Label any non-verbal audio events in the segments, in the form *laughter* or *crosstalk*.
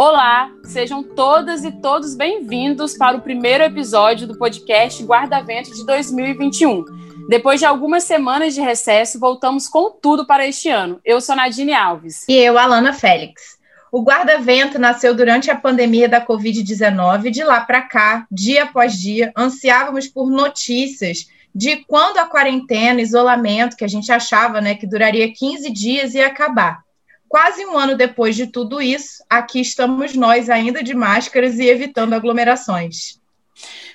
Olá, sejam todas e todos bem-vindos para o primeiro episódio do podcast Guarda-Vento de 2021. Depois de algumas semanas de recesso, voltamos com tudo para este ano. Eu sou Nadine Alves. E eu, Alana Félix. O Guarda-Vento nasceu durante a pandemia da Covid-19. De lá para cá, dia após dia, ansiávamos por notícias de quando a quarentena, isolamento, que a gente achava né, que duraria 15 dias, ia acabar. Quase um ano depois de tudo isso, aqui estamos nós ainda de máscaras e evitando aglomerações.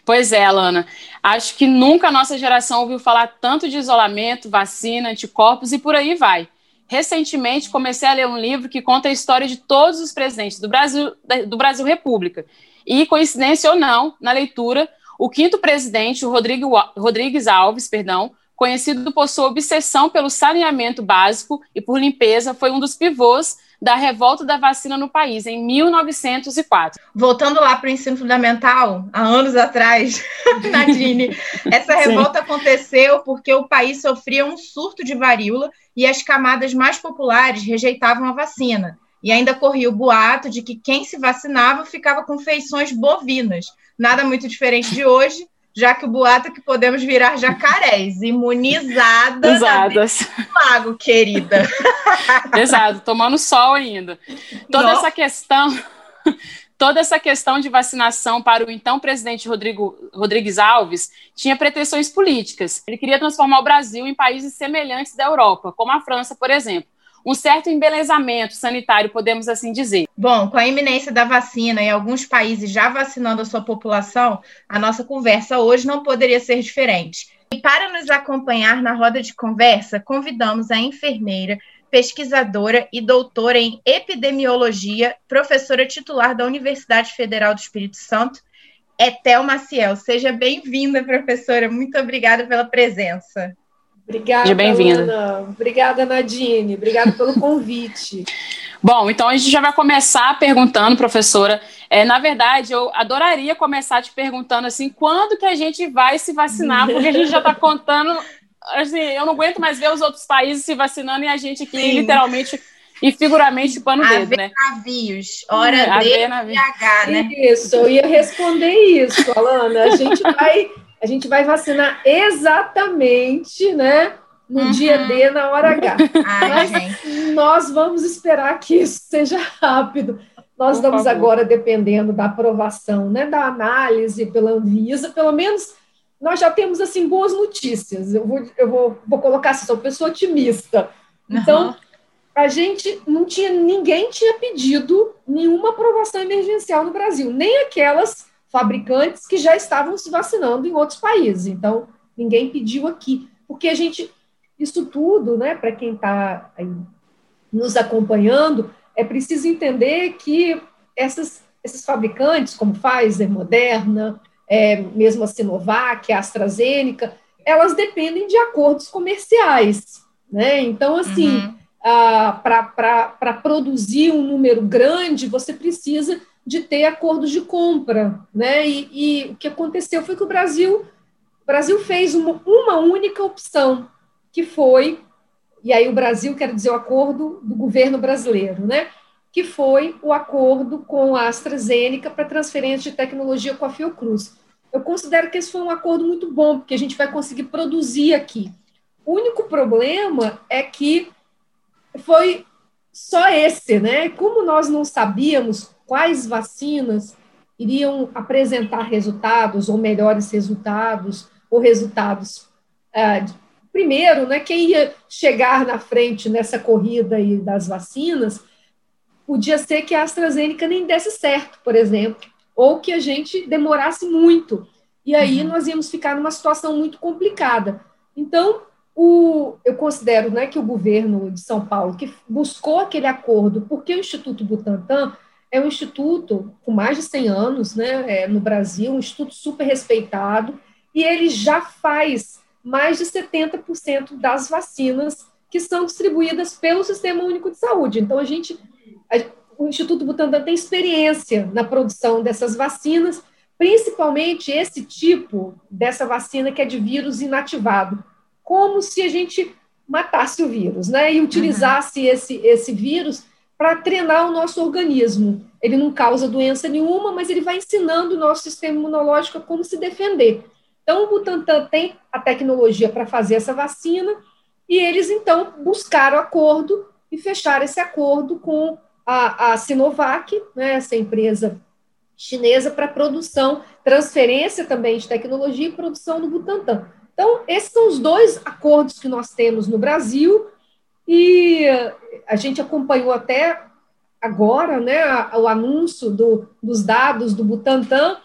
Pois é, Alana. Acho que nunca a nossa geração ouviu falar tanto de isolamento, vacina, anticorpos e por aí vai. Recentemente comecei a ler um livro que conta a história de todos os presidentes do Brasil, do Brasil República. E, coincidência ou não, na leitura, o quinto presidente, o Rodrigo, Rodrigues Alves, perdão, conhecido por sua obsessão pelo saneamento básico e por limpeza, foi um dos pivôs da revolta da vacina no país, em 1904. Voltando lá para o ensino fundamental, há anos atrás, *laughs* Nadine, essa revolta aconteceu porque o país sofria um surto de varíola e as camadas mais populares rejeitavam a vacina. E ainda corria o boato de que quem se vacinava ficava com feições bovinas. Nada muito diferente de hoje, já que o boato é que podemos virar jacarés, imunizadas Usadas. lago, querida. *laughs* Exato, tomando sol ainda. Toda Nossa. essa questão, *laughs* toda essa questão de vacinação para o então presidente Rodrigo Rodrigues Alves tinha pretensões políticas. Ele queria transformar o Brasil em países semelhantes da Europa, como a França, por exemplo um certo embelezamento sanitário, podemos assim dizer. Bom, com a iminência da vacina e alguns países já vacinando a sua população, a nossa conversa hoje não poderia ser diferente. E para nos acompanhar na roda de conversa, convidamos a enfermeira, pesquisadora e doutora em epidemiologia, professora titular da Universidade Federal do Espírito Santo, Etel Maciel. Seja bem-vinda, professora. Muito obrigada pela presença. Obrigada, bem-vinda. Obrigada, Nadine. Obrigada pelo *laughs* convite. Bom, então a gente já vai começar perguntando, professora. É, na verdade, eu adoraria começar te perguntando assim, quando que a gente vai se vacinar? Porque a gente já está *laughs* contando, assim, eu não aguento mais ver os outros países se vacinando e a gente aqui Sim. literalmente e figuramente pano dedo, né? navios, hora hum, D e H, né? Isso, eu ia responder isso, Alana. A gente vai a gente vai vacinar exatamente, né? No uhum. dia D, na hora H. *laughs* Ai, Mas gente. nós vamos esperar que isso seja rápido. Nós Por estamos favor. agora dependendo da aprovação, né, da análise pela Anvisa, pelo menos nós já temos assim boas notícias. Eu vou, eu vou, vou colocar assim, sou pessoa otimista. Então, uhum. a gente não tinha, ninguém tinha pedido nenhuma aprovação emergencial no Brasil, nem aquelas fabricantes que já estavam se vacinando em outros países. Então, ninguém pediu aqui, porque a gente, isso tudo, né, para quem está nos acompanhando, é preciso entender que essas, esses fabricantes, como Pfizer, Moderna, é, mesmo a Sinovac, a AstraZeneca, elas dependem de acordos comerciais. Né? Então, assim, uhum. Ah, para produzir um número grande, você precisa de ter acordos de compra, né? E, e, o que aconteceu foi que o Brasil, o Brasil fez uma, uma única opção, que foi, e aí o Brasil quer dizer o acordo do governo brasileiro, né? Que foi o acordo com a AstraZeneca para transferência de tecnologia com a Fiocruz. Eu considero que esse foi um acordo muito bom, porque a gente vai conseguir produzir aqui. O único problema é que foi só esse, né? Como nós não sabíamos quais vacinas iriam apresentar resultados ou melhores resultados ou resultados é, primeiro, né, quem ia chegar na frente nessa corrida aí das vacinas podia ser que a AstraZeneca nem desse certo, por exemplo, ou que a gente demorasse muito. E aí uhum. nós íamos ficar numa situação muito complicada. Então, o, eu considero né, que o governo de São Paulo, que buscou aquele acordo, porque o Instituto Butantan é um instituto com mais de 100 anos né, é, no Brasil, um instituto super respeitado, e ele já faz mais de 70% das vacinas que são distribuídas pelo Sistema Único de Saúde. Então, a gente, a, o Instituto Butantan tem experiência na produção dessas vacinas, principalmente esse tipo dessa vacina que é de vírus inativado, como se a gente matasse o vírus, né, e utilizasse uhum. esse, esse vírus para treinar o nosso organismo. Ele não causa doença nenhuma, mas ele vai ensinando o nosso sistema imunológico a como se defender. Então, o Butantan tem a tecnologia para fazer essa vacina, e eles, então, buscaram acordo e fecharam esse acordo com a, a Sinovac, né, essa empresa chinesa, para produção, transferência também de tecnologia e produção do Butantan. Então, esses são os dois acordos que nós temos no Brasil, e a gente acompanhou até agora né, o anúncio do, dos dados do Butantan,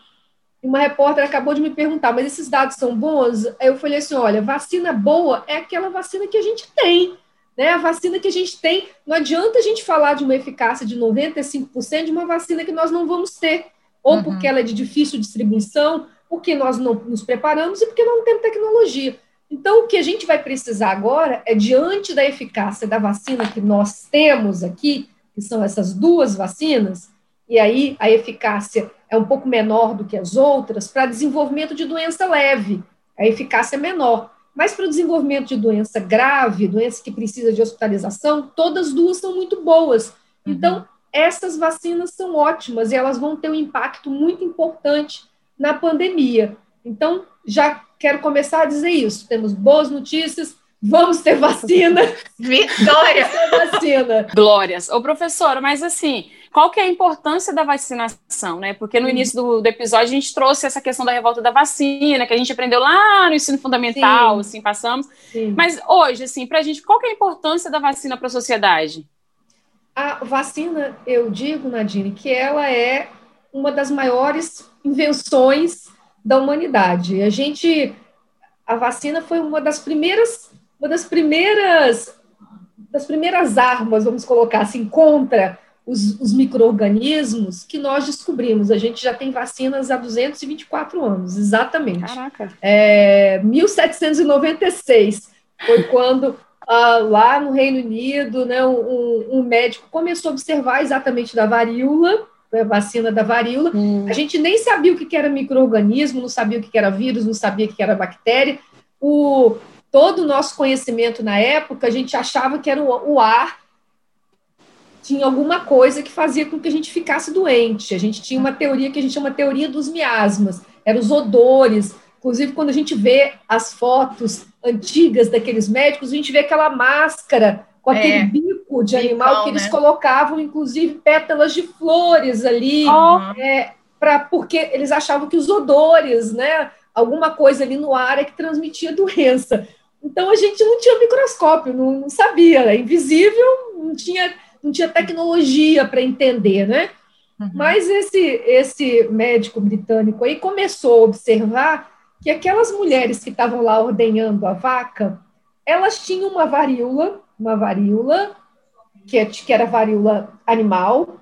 e uma repórter acabou de me perguntar, mas esses dados são bons? Aí eu falei assim, olha, vacina boa é aquela vacina que a gente tem, né? A vacina que a gente tem, não adianta a gente falar de uma eficácia de 95% de uma vacina que nós não vamos ter, ou uhum. porque ela é de difícil distribuição, porque nós não nos preparamos e porque não temos tecnologia. Então, o que a gente vai precisar agora é, diante da eficácia da vacina que nós temos aqui, que são essas duas vacinas, e aí a eficácia é um pouco menor do que as outras, para desenvolvimento de doença leve, a eficácia é menor. Mas para o desenvolvimento de doença grave, doença que precisa de hospitalização, todas as duas são muito boas. Uhum. Então, essas vacinas são ótimas e elas vão ter um impacto muito importante na pandemia. Então, já quero começar a dizer isso. Temos boas notícias, vamos ter vacina. *laughs* Vitória! vacina. Glórias. Ô, professora, mas assim, qual que é a importância da vacinação, né? Porque no início do, do, episódio a gente trouxe essa questão da revolta da vacina, que a gente aprendeu lá no ensino fundamental, Sim. assim, passamos. Sim. Mas hoje, assim, para a gente, qual que é a importância da vacina para a sociedade? A vacina, eu digo, Nadine, que ela é uma das maiores invenções da humanidade. A gente, a vacina foi uma das primeiras, uma das primeiras, das primeiras armas, vamos colocar assim, contra os, os micro-organismos que nós descobrimos. A gente já tem vacinas há 224 anos, exatamente. Caraca. É, 1796 foi quando Uh, lá no Reino Unido, né, um, um, médico começou a observar exatamente da varíola, vacina da varíola. Hum. A gente nem sabia o que era microorganismo, não sabia o que era vírus, não sabia o que era bactéria. O, todo o nosso conhecimento na época, a gente achava que era o, o ar tinha alguma coisa que fazia com que a gente ficasse doente. A gente tinha uma teoria que a gente chama teoria dos miasmas, eram os odores. Inclusive, quando a gente vê as fotos antigas daqueles médicos, a gente vê aquela máscara com aquele é, bico de animal que eles né? colocavam, inclusive, pétalas de flores ali, oh. é, pra, porque eles achavam que os odores, né, alguma coisa ali no ar é que transmitia doença. Então, a gente não tinha microscópio, não, não sabia, era invisível, não tinha não tinha tecnologia para entender, né? Uhum. Mas esse, esse médico britânico aí começou a observar que aquelas mulheres que estavam lá ordenhando a vaca, elas tinham uma varíola, uma varíola, que, é, que era varíola animal,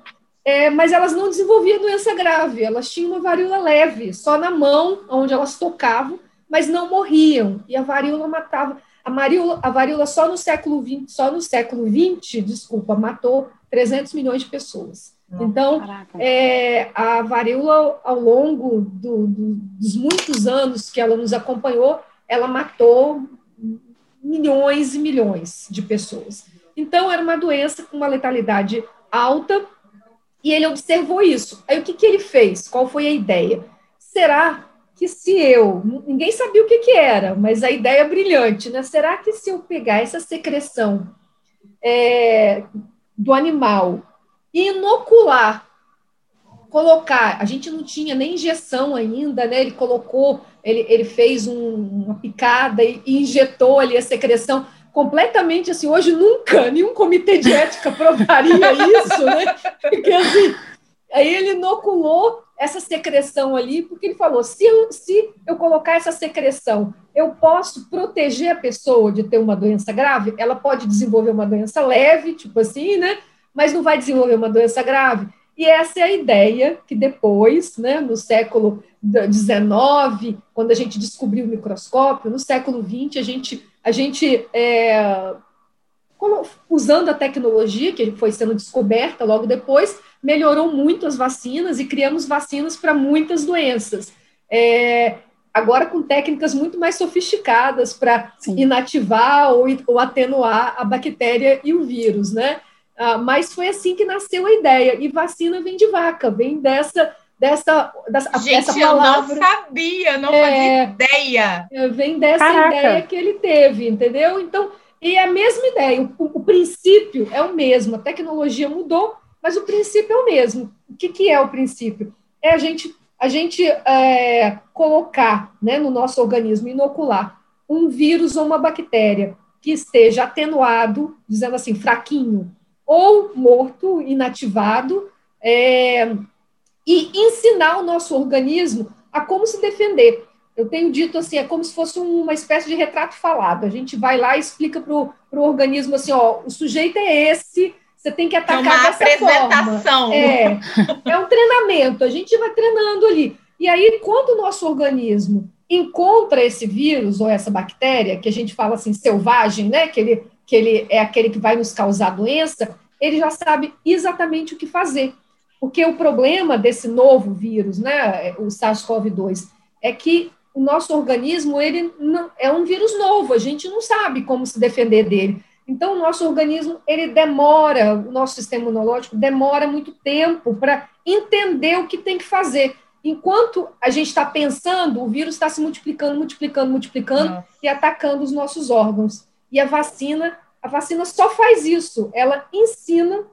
é, mas elas não desenvolviam doença grave, elas tinham uma varíola leve, só na mão, onde elas tocavam, mas não morriam, e a varíola matava. A, varíola, a varíola só no século XX, só no século XX, desculpa, matou 300 milhões de pessoas. Então, é, a varíola, ao longo do, do, dos muitos anos que ela nos acompanhou, ela matou milhões e milhões de pessoas. Então, era uma doença com uma letalidade alta, e ele observou isso. Aí, o que, que ele fez? Qual foi a ideia? Será que se eu, ninguém sabia o que, que era, mas a ideia é brilhante, né? Será que se eu pegar essa secreção é, do animal e inocular, colocar, a gente não tinha nem injeção ainda, né? Ele colocou, ele, ele fez um, uma picada e, e injetou ali a secreção completamente assim, hoje nunca nenhum comitê de ética provaria *laughs* isso, né? Porque assim, aí ele inoculou essa secreção ali, porque ele falou: se eu, se eu colocar essa secreção, eu posso proteger a pessoa de ter uma doença grave? Ela pode desenvolver uma doença leve, tipo assim, né? Mas não vai desenvolver uma doença grave. E essa é a ideia que depois, né, no século XIX, quando a gente descobriu o microscópio, no século XX, a gente, a gente é, usando a tecnologia que foi sendo descoberta logo depois, melhorou muito as vacinas e criamos vacinas para muitas doenças. É, agora com técnicas muito mais sofisticadas para inativar ou, ou, atenuar a bactéria e o vírus, né? uh, mas foi assim que nasceu a ideia. E vacina vem de vaca, vem dessa dessa, dessa Gente, essa palavra. eu não sabia, não é, fazia ideia. Vem dessa Caraca. ideia que ele teve, entendeu? Então, e é a mesma ideia, o, o, princípio é o mesmo, a tecnologia mudou, mas o princípio é o mesmo. O que, que é o princípio? É a gente, a gente é, colocar né, no nosso organismo, inocular um vírus ou uma bactéria que esteja atenuado, dizendo assim, fraquinho, ou morto, inativado, é, e ensinar o nosso organismo a como se defender. Eu tenho dito assim, é como se fosse uma espécie de retrato falado. A gente vai lá e explica para o organismo assim, ó, o sujeito é esse, você tem que é atacar é uma dessa apresentação. forma. É, é um treinamento, a gente vai treinando ali. E aí, quando o nosso organismo encontra esse vírus ou essa bactéria, que a gente fala assim, selvagem, né? Que ele, que ele é aquele que vai nos causar doença, ele já sabe exatamente o que fazer. Porque o problema desse novo vírus, né, o SARS-CoV-2, é que o nosso organismo ele não, é um vírus novo, a gente não sabe como se defender dele. Então, o nosso organismo ele demora, o nosso sistema imunológico demora muito tempo para entender o que tem que fazer. Enquanto a gente está pensando, o vírus está se multiplicando, multiplicando, multiplicando Nossa. e atacando os nossos órgãos. E a vacina, a vacina só faz isso. Ela ensina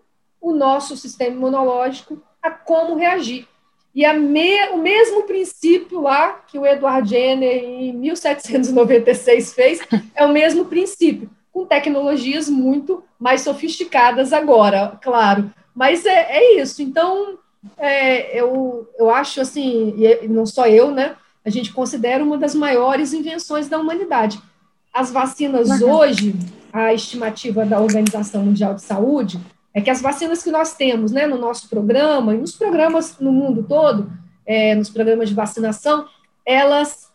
o nosso sistema imunológico a como reagir. E me, o mesmo princípio lá que o Edward Jenner, em 1796, fez, é o mesmo princípio, com tecnologias muito mais sofisticadas agora, claro. Mas é, é isso. Então, é, eu, eu acho assim, e não só eu, né? A gente considera uma das maiores invenções da humanidade. As vacinas hoje, a estimativa da Organização Mundial de Saúde é que as vacinas que nós temos né, no nosso programa, e nos programas no mundo todo, é, nos programas de vacinação, elas,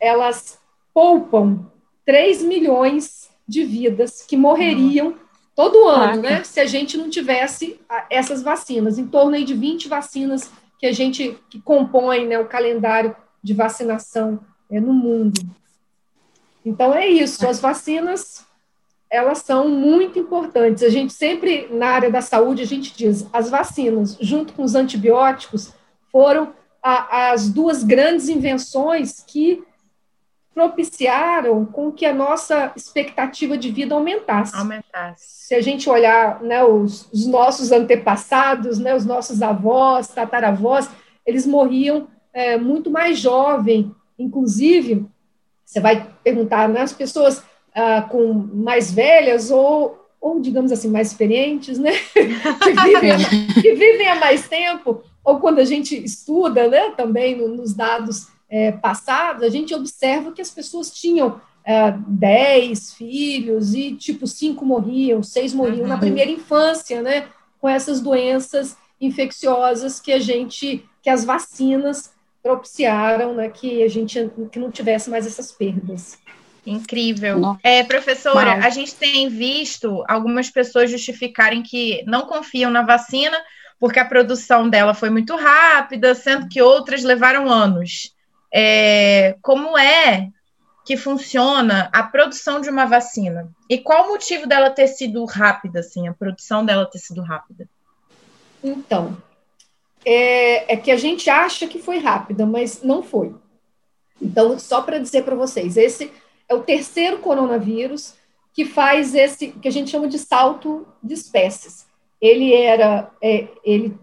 elas poupam 3 milhões de vidas que morreriam todo ano, né, se a gente não tivesse essas vacinas, em torno aí de 20 vacinas que a gente que compõe né, o calendário de vacinação é, no mundo. Então é isso, as vacinas elas são muito importantes. A gente sempre, na área da saúde, a gente diz, as vacinas, junto com os antibióticos, foram a, as duas grandes invenções que propiciaram com que a nossa expectativa de vida aumentasse. Aumentasse. Se a gente olhar né, os, os nossos antepassados, né, os nossos avós, tataravós, eles morriam é, muito mais jovem. Inclusive, você vai perguntar, né, as pessoas ah, com mais velhas ou, ou, digamos assim, mais experientes, né? *laughs* que, vivem, que vivem há mais tempo, ou quando a gente estuda né, também no, nos dados é, passados, a gente observa que as pessoas tinham é, dez filhos e, tipo, cinco morriam, seis morriam uhum. na primeira infância, né? Com essas doenças infecciosas que a gente, que as vacinas propiciaram, né? Que a gente que não tivesse mais essas perdas. Incrível. É, professora, a gente tem visto algumas pessoas justificarem que não confiam na vacina porque a produção dela foi muito rápida, sendo que outras levaram anos. É, como é que funciona a produção de uma vacina? E qual o motivo dela ter sido rápida, assim, a produção dela ter sido rápida? Então, é, é que a gente acha que foi rápida, mas não foi. Então, só para dizer para vocês, esse é o terceiro coronavírus que faz esse que a gente chama de salto de espécies. Ele era, é, ele,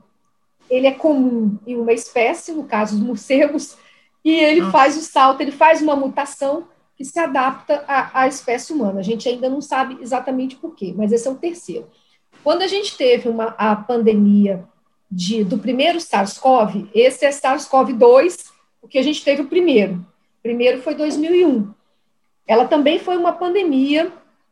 ele é comum em uma espécie, no caso os morcegos, e ele Nossa. faz o salto, ele faz uma mutação que se adapta à, à espécie humana. A gente ainda não sabe exatamente por quê, mas esse é o terceiro. Quando a gente teve uma, a pandemia de, do primeiro SARS-CoV, esse é SARS-CoV-2, o que a gente teve o primeiro. O primeiro foi 2001 ela também foi uma pandemia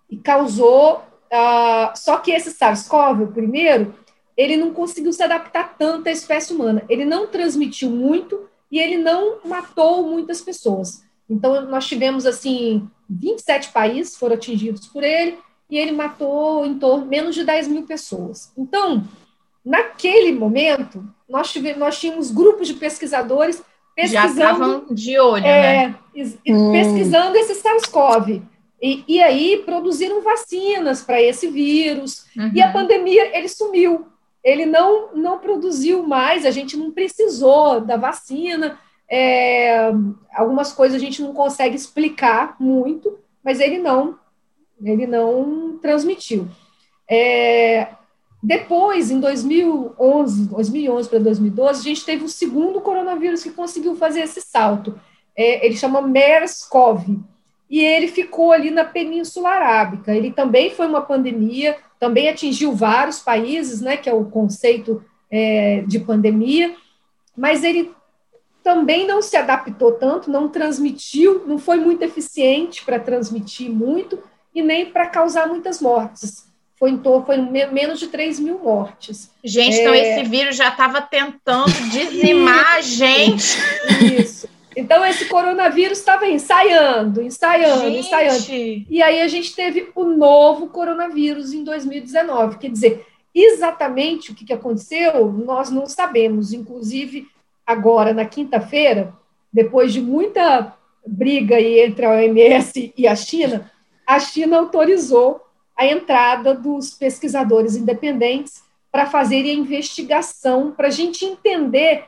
e causou. Uh, só que esse SARS-CoV, o primeiro, ele não conseguiu se adaptar tanto à espécie humana. Ele não transmitiu muito e ele não matou muitas pessoas. Então, nós tivemos, assim, 27 países foram atingidos por ele e ele matou em torno menos de 10 mil pessoas. Então, naquele momento, nós, tivemos, nós tínhamos grupos de pesquisadores pesquisando. Já estavam de olho, é, né? Hum. Pesquisando esse SARS-CoV. E, e aí produziram vacinas para esse vírus. Uhum. E a uhum. pandemia, ele sumiu. Ele não, não produziu mais, a gente não precisou da vacina. É, algumas coisas a gente não consegue explicar muito, mas ele não, ele não transmitiu. É, depois, em 2011, 2011 para 2012, a gente teve o segundo coronavírus que conseguiu fazer esse salto. É, ele chama MERS-CoV e ele ficou ali na Península Arábica. Ele também foi uma pandemia, também atingiu vários países, né, que é o conceito é, de pandemia, mas ele também não se adaptou tanto, não transmitiu, não foi muito eficiente para transmitir muito e nem para causar muitas mortes. Foi, em torno, foi menos de 3 mil mortes. Gente, então é... então esse vírus já estava tentando dizimar a gente. Isso. Então, esse coronavírus estava ensaiando, ensaiando, gente. ensaiando. E aí a gente teve o novo coronavírus em 2019. Quer dizer, exatamente o que, que aconteceu, nós não sabemos. Inclusive, agora, na quinta-feira, depois de muita briga entre a OMS e a China, a China autorizou a entrada dos pesquisadores independentes para fazerem a investigação, para a gente entender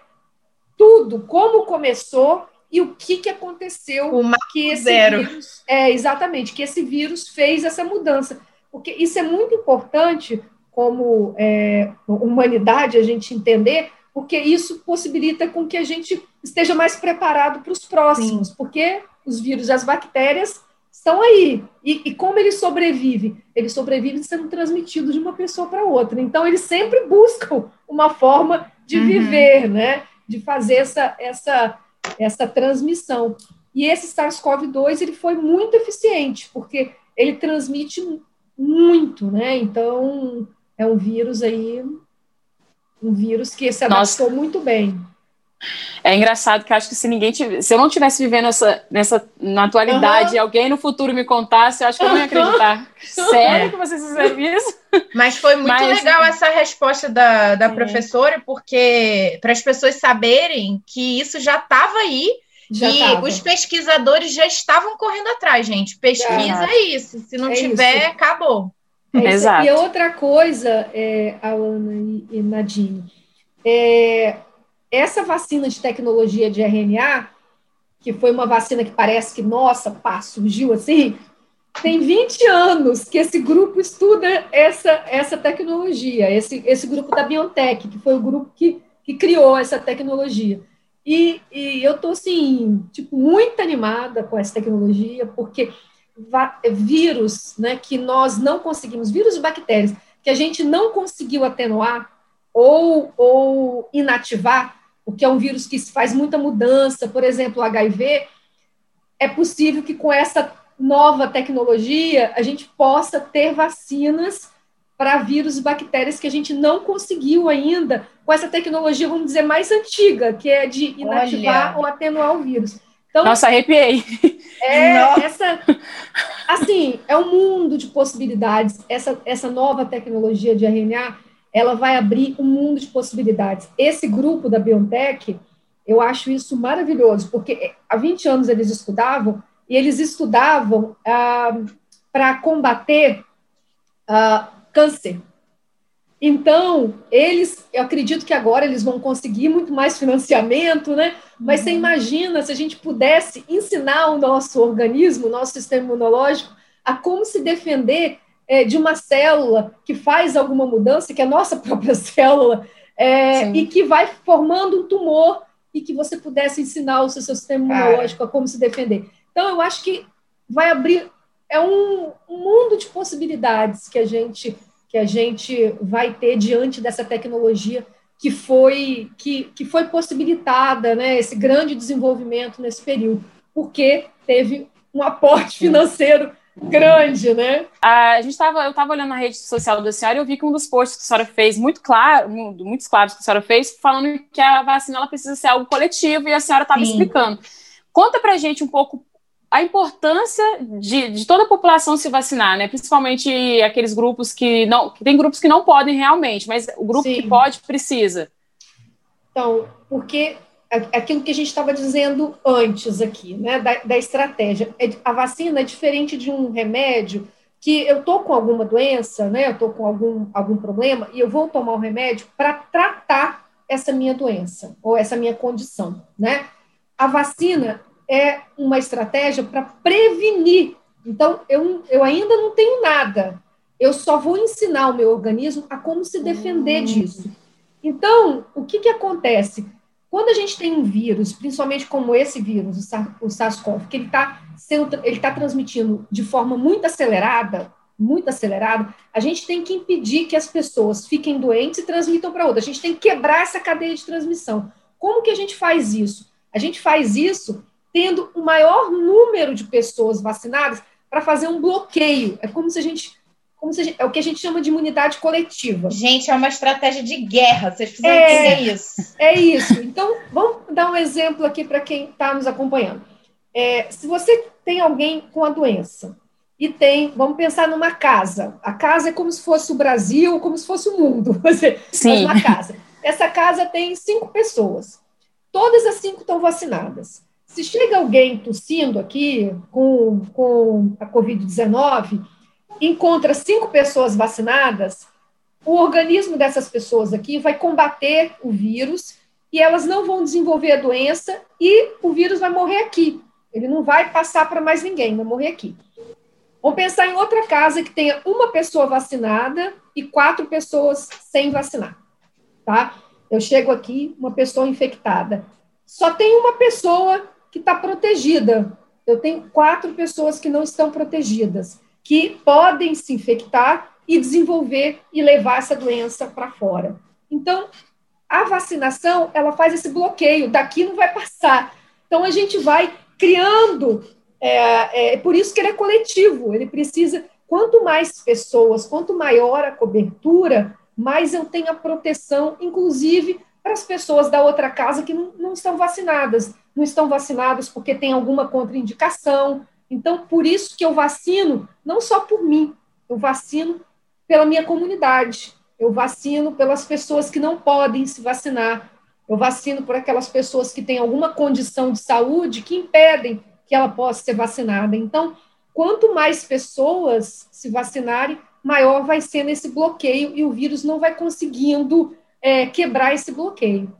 tudo, como começou e o que, que aconteceu o que esse zero. vírus é exatamente que esse vírus fez essa mudança porque isso é muito importante como é, humanidade a gente entender porque isso possibilita com que a gente esteja mais preparado para os próximos Sim. porque os vírus e as bactérias estão aí e, e como ele sobrevive ele sobrevive sendo transmitido de uma pessoa para outra então eles sempre buscam uma forma de uhum. viver né de fazer essa essa essa transmissão. E esse SARS-CoV-2 ele foi muito eficiente, porque ele transmite muito, né? Então, é um vírus aí, um vírus que se adaptou Nossa. muito bem. É engraçado que acho que se ninguém tivesse, se eu não tivesse vivendo essa, nessa na atualidade uhum. e alguém no futuro me contasse, eu acho que eu não ia acreditar. *laughs* Sério que vocês fizeram isso? Mas foi muito Mas, legal essa resposta da, da é. professora, porque para as pessoas saberem que isso já estava aí já e tava. os pesquisadores já estavam correndo atrás, gente. Pesquisa é isso. Se não é tiver, isso. acabou. É Exato. E outra coisa, é, Alana e, e Nadine, é, essa vacina de tecnologia de RNA, que foi uma vacina que parece que, nossa, pá, surgiu assim, tem 20 anos que esse grupo estuda essa, essa tecnologia, esse, esse grupo da BioNTech, que foi o grupo que, que criou essa tecnologia. E, e eu estou, assim, tipo, muito animada com essa tecnologia, porque vírus né, que nós não conseguimos, vírus e bactérias, que a gente não conseguiu atenuar ou, ou inativar, o que é um vírus que faz muita mudança, por exemplo, o HIV, é possível que com essa nova tecnologia a gente possa ter vacinas para vírus e bactérias que a gente não conseguiu ainda com essa tecnologia, vamos dizer, mais antiga, que é de inativar Olha. ou atenuar o vírus. Então, Nossa, arrepiei. É, *laughs* essa, assim, é um mundo de possibilidades. Essa, essa nova tecnologia de RNA, ela vai abrir um mundo de possibilidades. Esse grupo da BioNTech, eu acho isso maravilhoso, porque há 20 anos eles estudavam, e eles estudavam ah, para combater ah, câncer. Então, eles, eu acredito que agora eles vão conseguir muito mais financiamento, né? Mas uhum. você imagina se a gente pudesse ensinar o nosso organismo, o nosso sistema imunológico, a como se defender é, de uma célula que faz alguma mudança, que é a nossa *laughs* própria célula, é, e que vai formando um tumor e que você pudesse ensinar o seu, seu sistema imunológico a como se defender. Então, eu acho que vai abrir é um, um, mundo de possibilidades que a gente que a gente vai ter diante dessa tecnologia que foi que, que foi possibilitada, né, esse grande desenvolvimento nesse período, porque teve um aporte financeiro grande, né? A gente tava, eu estava olhando na rede social da senhora e eu vi que um dos posts que a senhora fez, muito claro, muitos claros que a senhora fez, falando que a vacina ela precisa ser algo coletivo e a senhora estava explicando. Conta pra gente um pouco a importância de, de, toda a população se vacinar, né? Principalmente aqueles grupos que não. Que tem grupos que não podem realmente, mas o grupo Sim. que pode precisa. Então, porque aquilo que a gente estava dizendo antes aqui, né, da, da estratégia. É a vacina é diferente de um remédio que eu tô com alguma doença, né, eu tô com algum, algum problema e eu vou tomar o um remédio para tratar essa minha doença ou essa minha condição, né? A vacina é uma estratégia para prevenir. Então, eu, eu ainda não tenho nada. Eu só vou ensinar o meu organismo a como se defender hum. disso. Então, o que, que acontece? Quando a gente tem um vírus, principalmente como esse vírus, o SARS-CoV, que ele está ele tá transmitindo de forma muito acelerada, muito acelerada, a gente tem que impedir que as pessoas fiquem doentes e transmitam para outras. A gente tem que quebrar essa cadeia de transmissão. Como que a gente faz isso? A gente faz isso tendo o maior número de pessoas vacinadas para fazer um bloqueio. É como se a gente como se gente, é o que a gente chama de imunidade coletiva. Gente, é uma estratégia de guerra, vocês precisam é, entender isso. É isso. Então, vamos dar um exemplo aqui para quem está nos acompanhando. É, se você tem alguém com a doença e tem, vamos pensar numa casa. A casa é como se fosse o Brasil, como se fosse o mundo. *laughs* Você Sim. uma casa. Essa casa tem cinco pessoas. Todas as cinco estão vacinadas. Se chega alguém tossindo aqui com, com a Covid-19, encontra cinco pessoas vacinadas, o organismo dessas pessoas aqui vai combater o vírus e elas não vão desenvolver a doença e o vírus vai morrer aqui. Ele não vai passar para mais ninguém, vai morrer aqui. Vamos pensar em outra casa que tenha uma pessoa vacinada e quatro pessoas sem vacinar, tá? Eu chego aqui, uma pessoa infectada. Só tem uma pessoa que está protegida. Eu tenho quatro pessoas que não estão protegidas que podem se infectar e desenvolver e levar essa doença para fora. Então, a vacinação, ela faz esse bloqueio, daqui não vai passar. Então, a gente vai criando, é, é por isso que ele é coletivo, ele precisa, quanto mais pessoas, quanto maior a cobertura, mais eu tenho a proteção, inclusive para as pessoas da outra casa que não, não estão vacinadas. Não estão vacinadas porque tem alguma contraindicação, então, por isso que eu vacino, não só por mim, eu vacino pela minha comunidade, eu vacino pelas pessoas que não podem se vacinar, eu vacino por aquelas pessoas que têm alguma condição de saúde que impedem que ela possa ser vacinada. Então, quanto mais pessoas se vacinarem, maior vai ser esse bloqueio e o vírus não vai conseguindo é, quebrar esse bloqueio.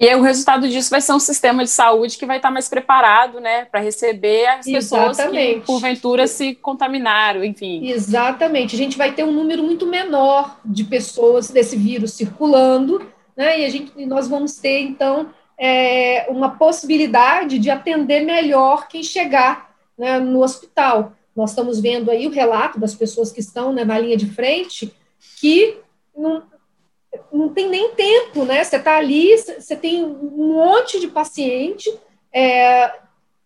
E aí, o resultado disso vai ser um sistema de saúde que vai estar mais preparado, né, para receber as pessoas que porventura se contaminaram, enfim. Exatamente. A gente vai ter um número muito menor de pessoas desse vírus circulando, né, e a gente, e nós vamos ter então é, uma possibilidade de atender melhor quem chegar né, no hospital. Nós estamos vendo aí o relato das pessoas que estão né, na linha de frente que não, não tem nem tempo, né? Você está ali, você tem um monte de paciente. É,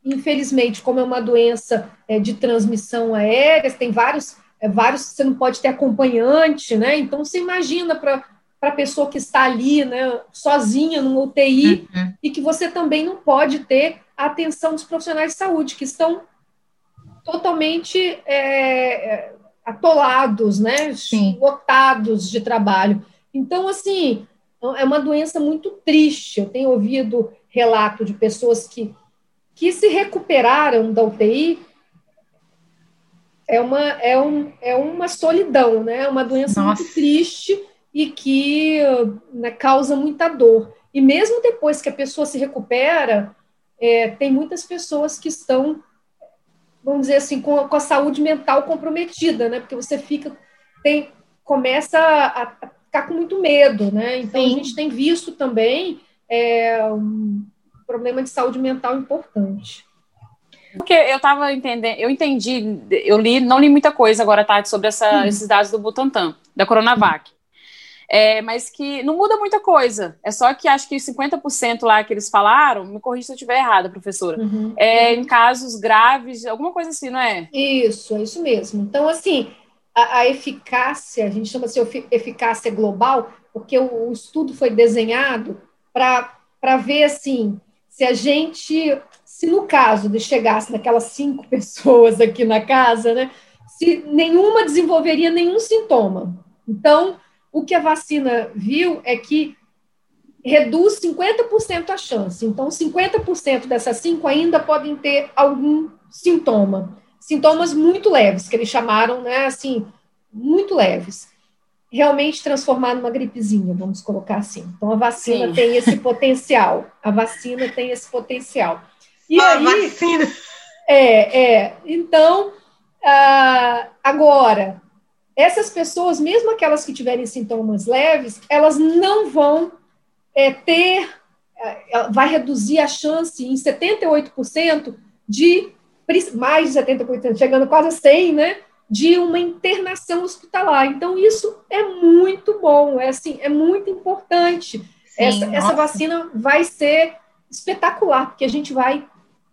infelizmente, como é uma doença é, de transmissão aérea, tem vários, é, vários, você não pode ter acompanhante, né? Então, você imagina para a pessoa que está ali, né, sozinha no UTI, uhum. e que você também não pode ter a atenção dos profissionais de saúde, que estão totalmente é, atolados, né, Sim. lotados de trabalho. Então, assim, é uma doença muito triste. Eu tenho ouvido relato de pessoas que, que se recuperaram da UTI. É uma, é, um, é uma solidão, né? É uma doença Nossa. muito triste e que né, causa muita dor. E mesmo depois que a pessoa se recupera, é, tem muitas pessoas que estão, vamos dizer assim, com, com a saúde mental comprometida, né? Porque você fica, tem, começa a, a ficar com muito medo, né? Então Sim. a gente tem visto também é, um problema de saúde mental importante. Porque eu estava entendendo, eu entendi, eu li, não li muita coisa agora tarde sobre essa, hum. esses dados do Butantan, da Coronavac. É, mas que não muda muita coisa. É só que acho que 50% lá que eles falaram, me corrija se eu estiver errada, professora, uhum. é em casos graves, alguma coisa assim, não é? Isso, é isso mesmo. Então, assim, a, a eficácia, a gente chama de eficácia global, porque o, o estudo foi desenhado para ver assim, se a gente, se no caso de chegasse naquelas cinco *laughs* pessoas aqui na casa, né, se nenhuma desenvolveria nenhum sintoma. Então, o que a vacina viu é que reduz 50% a chance. Então, 50% dessas 5 ainda podem ter algum sintoma. Sintomas muito leves, que eles chamaram, né, assim, muito leves. Realmente transformar numa gripezinha, vamos colocar assim. Então, a vacina Sim. tem esse potencial. A vacina tem esse potencial. E a aí, vacina. É, é. Então, ah, agora, essas pessoas, mesmo aquelas que tiverem sintomas leves, elas não vão é, ter, é, vai reduzir a chance em 78% de, mais de 70%, chegando quase a 100, né? De uma internação hospitalar. Então, isso é muito bom, é assim, é muito importante. Sim, essa, essa vacina vai ser espetacular, porque a gente vai,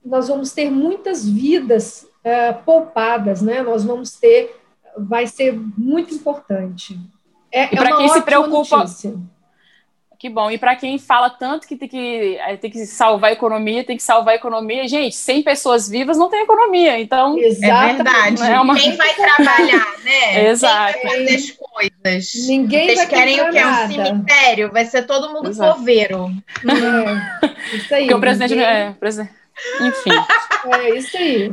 nós vamos ter muitas vidas uh, poupadas, né? Nós vamos ter vai ser muito importante. É, e para é quem se preocupa. Notícia. Que bom. E para quem fala tanto que tem que, é, tem que salvar a economia, tem que salvar a economia, gente, sem pessoas vivas não tem economia. Então. É verdade. É uma... Quem vai trabalhar, né? Exato. *laughs* Quem vai fazer as coisas. Ninguém Vocês vai querem o que? É um cemitério? Vai ser todo mundo Exato. coveiro. É. Isso aí. Porque o presidente. Ninguém... É, presidente enfim. É isso aí.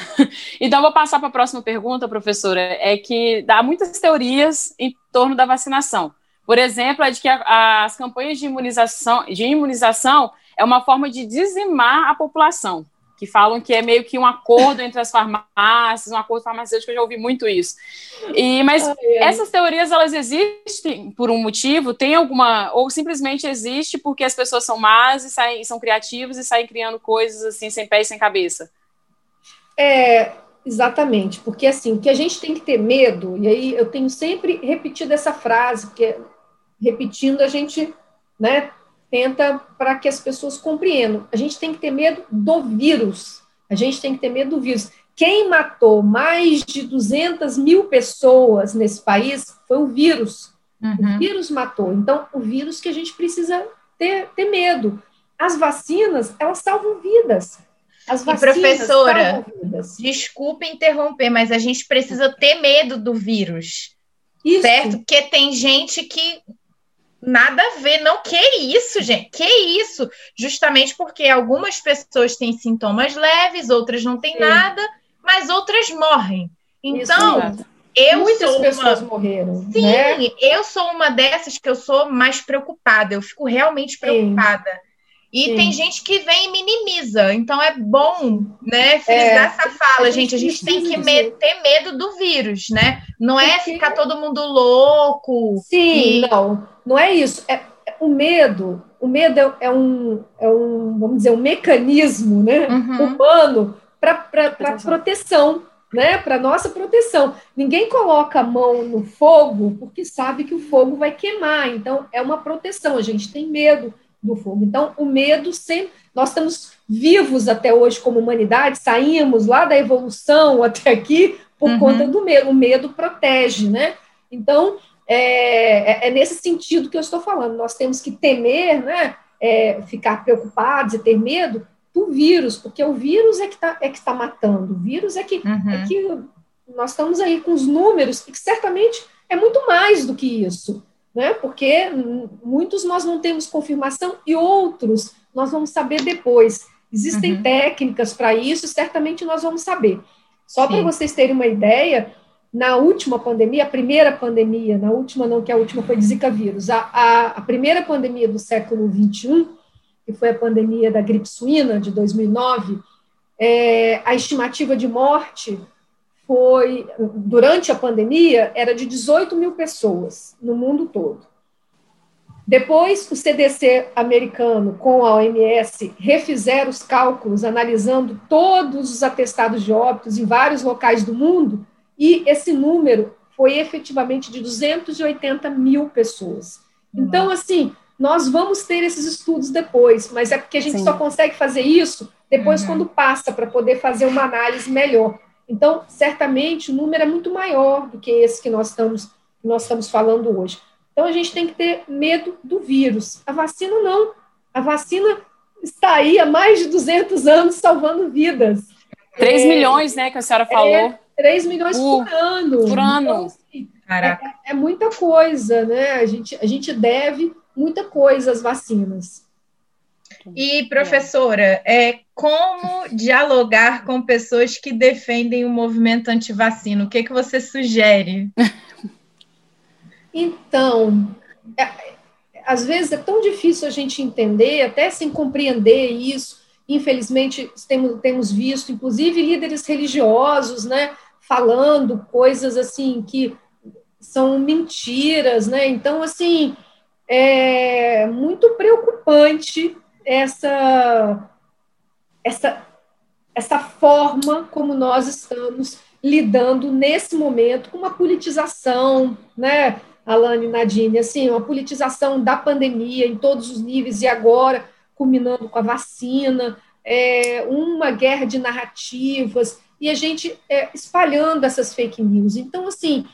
*laughs* então, vou passar para a próxima pergunta, professora. É que dá muitas teorias em torno da vacinação. Por exemplo, a de que a, as campanhas de imunização, de imunização é uma forma de dizimar a população que falam que é meio que um acordo entre as farmácias, um acordo farmacêutico, eu já ouvi muito isso. E, mas ai, ai. essas teorias, elas existem por um motivo? Tem alguma, ou simplesmente existe porque as pessoas são más e saem, são criativos e saem criando coisas assim, sem pé e sem cabeça? É, exatamente, porque assim, o que a gente tem que ter medo, e aí eu tenho sempre repetido essa frase, porque repetindo a gente, né, tenta para que as pessoas compreendam. A gente tem que ter medo do vírus. A gente tem que ter medo do vírus. Quem matou mais de 200 mil pessoas nesse país foi o vírus. Uhum. O vírus matou. Então, o vírus que a gente precisa ter, ter medo. As vacinas, elas salvam vidas. As vacinas e professora, desculpe interromper, mas a gente precisa ter medo do vírus. Isso. Certo? Porque tem gente que Nada a ver, não. Que isso, gente? Que isso? Justamente porque algumas pessoas têm sintomas leves, outras não têm Sim. nada, mas outras morrem. Então, eu Muitas sou pessoas uma... morreram. Sim, né? eu sou uma dessas que eu sou mais preocupada. Eu fico realmente preocupada. Sim. E Sim. tem gente que vem e minimiza. Então é bom, né, frisar é, essa fala, gente. A gente tem que me ter medo do vírus, né? Não é ficar todo mundo louco. Sim, e... não. Não é isso. É, é, o medo, o medo é, é, um, é um, vamos dizer, um mecanismo né, uhum. humano para proteção, né? Para nossa proteção. Ninguém coloca a mão no fogo porque sabe que o fogo vai queimar. Então, é uma proteção. A gente tem medo do fogo. Então, o medo sempre. Nós estamos vivos até hoje como humanidade, saímos lá da evolução até aqui por uhum. conta do medo. O medo protege, né? Então, é, é, é, nesse sentido que eu estou falando. Nós temos que temer, né? É, ficar preocupados e ter medo do vírus, porque o vírus é que está é que tá matando. O vírus é que, uhum. é que nós estamos aí com os números, que certamente é muito mais do que isso né? Porque muitos nós não temos confirmação e outros nós vamos saber depois. Existem uhum. técnicas para isso, certamente nós vamos saber. Só para vocês terem uma ideia, na última pandemia, a primeira pandemia, na última não, que a última foi de Zika vírus, a, a, a primeira pandemia do século XXI, que foi a pandemia da gripe suína de 2009, é, a estimativa de morte foi, durante a pandemia, era de 18 mil pessoas no mundo todo. Depois, o CDC americano, com a OMS, refizeram os cálculos, analisando todos os atestados de óbitos em vários locais do mundo, e esse número foi efetivamente de 280 mil pessoas. Então, assim, nós vamos ter esses estudos depois, mas é porque a gente Sim. só consegue fazer isso depois, uhum. quando passa, para poder fazer uma análise melhor. Então, certamente, o número é muito maior do que esse que nós estamos, que nós estamos falando hoje. Então, a gente tem que ter medo do vírus. A vacina não. A vacina está aí há mais de 200 anos salvando vidas. 3 é, milhões, né, que a senhora falou. É, 3 milhões uh, por ano. Por ano. Então, assim, é, é, muita coisa, né? A gente, a gente deve muita coisa as vacinas. E, professora, é, como dialogar com pessoas que defendem o movimento antivacina? O que, que você sugere? *laughs* Então, é, às vezes é tão difícil a gente entender, até sem compreender isso. Infelizmente, temos, temos visto, inclusive, líderes religiosos, né, falando coisas assim que são mentiras, né? Então, assim, é muito preocupante essa, essa, essa forma como nós estamos lidando nesse momento com uma politização, né, Alane Nadine, assim, uma politização da pandemia em todos os níveis e agora culminando com a vacina, é, uma guerra de narrativas e a gente é, espalhando essas fake news. Então, assim,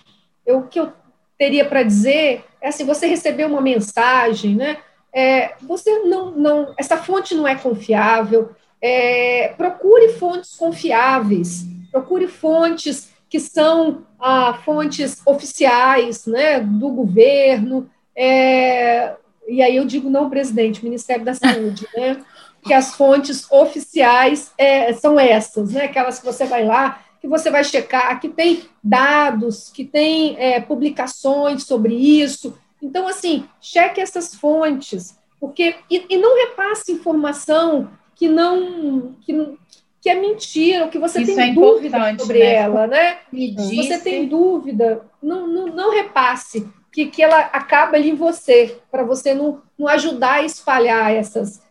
eu, o que eu teria para dizer é assim, você recebeu uma mensagem, né? é, você não, não, essa fonte não é confiável, é, procure fontes confiáveis, procure fontes que são ah, fontes oficiais né, do governo, é, e aí eu digo não presidente, Ministério da Saúde, né, *laughs* que as fontes oficiais é, são essas, né, aquelas que você vai lá, que você vai checar, que tem dados, que tem é, publicações sobre isso, então, assim, cheque essas fontes, porque e, e não repasse informação que não que, que é mentira, que você Isso tem é dúvida sobre né? ela, né? Se você tem dúvida, não, não, não repasse, que, que ela acaba ali em você, para você não, não ajudar a espalhar essas,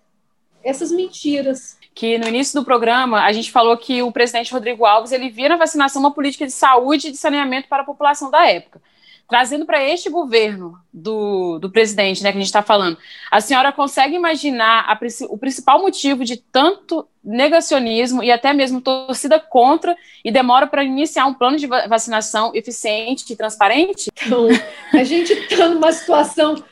essas mentiras. Que no início do programa a gente falou que o presidente Rodrigo Alves ele via na vacinação uma política de saúde e de saneamento para a população da época trazendo para este governo do, do presidente, né, que a gente está falando, a senhora consegue imaginar a, o principal motivo de tanto negacionismo e até mesmo torcida contra e demora para iniciar um plano de vacinação eficiente e transparente? Então, a gente está numa situação